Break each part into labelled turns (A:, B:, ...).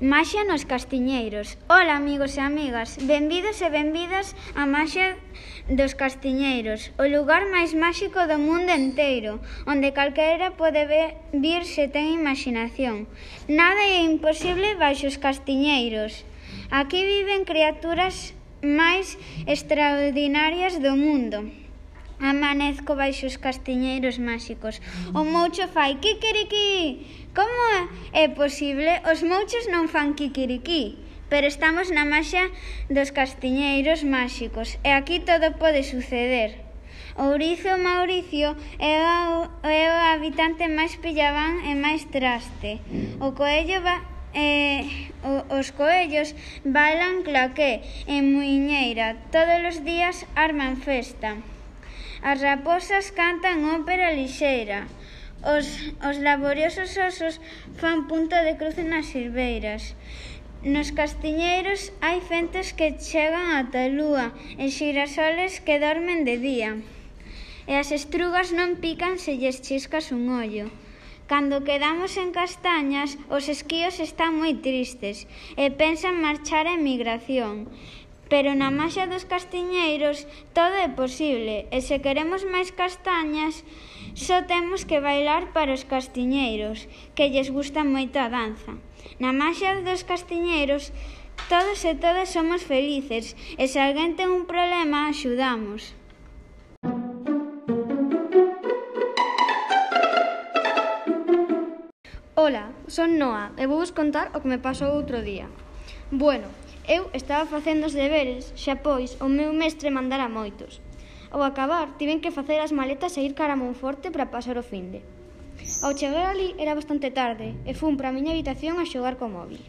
A: Maxia nos Castiñeiros. Ola, amigos e amigas. Benvidos e benvidas a Maxia dos Castiñeiros, o lugar máis máxico do mundo enteiro, onde calquera pode vir se ten imaginación. Nada é imposible baixo os castiñeiros. Aquí viven criaturas máis extraordinarias do mundo. Amanezco baixo os castiñeiros máxicos. O moucho fai kikiriki. Como é posible? Os mouchos non fan kikiriki. Pero estamos na maxa dos castiñeiros máxicos. E aquí todo pode suceder. Ourizo Mauricio é o, é o habitante máis pillabán e máis traste. O coello va, eh, os coellos bailan claqué en muiñeira. Todos os días arman festa. As raposas cantan ópera lixeira. Os, os laboriosos osos fan punto de cruce nas silveiras. Nos castiñeiros hai fentes que chegan ata a lúa e xirasoles que dormen de día. E as estrugas non pican se lles chiscas un ollo. Cando quedamos en castañas, os esquíos están moi tristes e pensan marchar a emigración. Pero na Maxia dos Castiñeiros todo é posible e se queremos máis castañas só temos que bailar para os castiñeiros que lles gusta moito a danza. Na Maxia dos Castiñeiros todos e todas somos felices e se alguén ten un problema axudamos.
B: Ola, son Noa e vou vos contar o que me pasou outro día. Bueno, Eu estaba facendo os deberes, xa pois, o meu mestre mandara moitos. Ao acabar, tiven que facer as maletas e ir cara a Monforte para pasar o finde. Ao chegar ali era bastante tarde e fun para a miña habitación a xogar co móvil.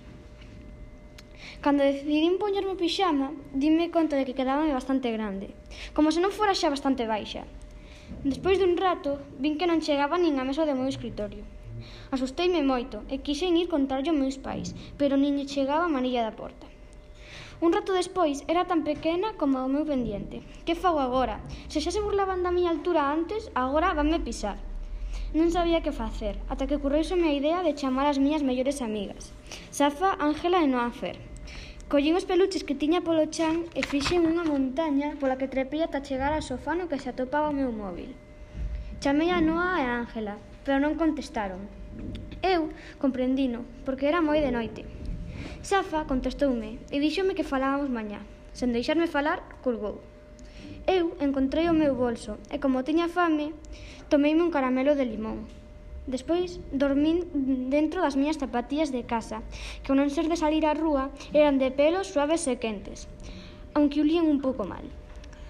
B: Cando decidín poñerme o pixama, dime conta de que quedaba bastante grande, como se non fora xa bastante baixa. Despois dun rato, vin que non chegaba nin a mesa do meu escritorio. Asusteime moito e quixen ir contarlle aos meus pais, pero nin lle chegaba a manilla da porta. Un rato despois era tan pequena como o meu pendiente. Que fago agora? Se xa se burlaban da miña altura antes, agora vanme pisar. Non sabía que facer, ata que curreuseme a idea de chamar as miñas mellores amigas. Safa, Ángela e Noafer. Collín os peluches que tiña polo chan e fixen unha montaña pola que trepía ata chegar ao sofá no que se atopaba o meu móvil. Chamei a Noa e a Ángela, pero non contestaron. Eu comprendino, porque era moi de noite. Safa contestoume e díxome que falábamos mañá. Sen deixarme falar, colgou. Eu encontrei o meu bolso e, como tiña fame, tomeime un caramelo de limón. Despois, dormín dentro das miñas zapatillas de casa, que ao non ser de salir á rúa, eran de pelos suaves e quentes, aunque ulían un pouco mal.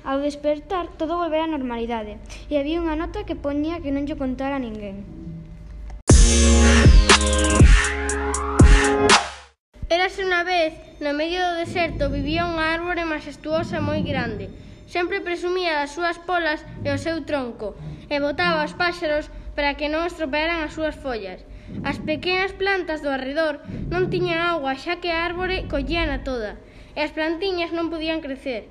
B: Ao despertar, todo volvera á normalidade, e había unha nota que poñía que non lle contara a ninguén
C: unha vez, no medio do deserto, vivía unha árbore majestuosa moi grande. Sempre presumía das súas polas e o seu tronco, e botaba aos páxaros para que non estropearan as súas follas. As pequenas plantas do arredor non tiñan agua xa que a árbore collíana toda, e as plantiñas non podían crecer.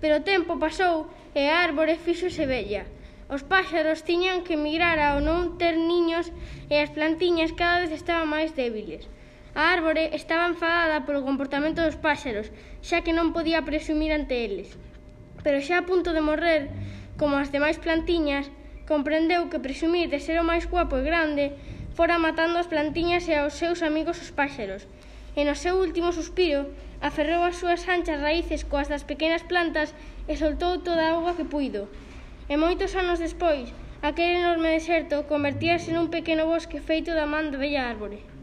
C: Pero o tempo pasou e a árbore fixose bella. Os páxaros tiñan que migrar ao non ter niños e as plantiñas cada vez estaban máis débiles. A árbore estaba enfadada polo comportamento dos páxaros, xa que non podía presumir ante eles. Pero xa a punto de morrer, como as demais plantiñas, comprendeu que presumir de ser o máis guapo e grande fora matando as plantiñas e aos seus amigos os páxaros. E no seu último suspiro, aferrou as súas anchas raíces coas das pequenas plantas e soltou toda a auga que puido. E moitos anos despois, aquel enorme deserto convertíase nun pequeno bosque feito da man da bella árbore.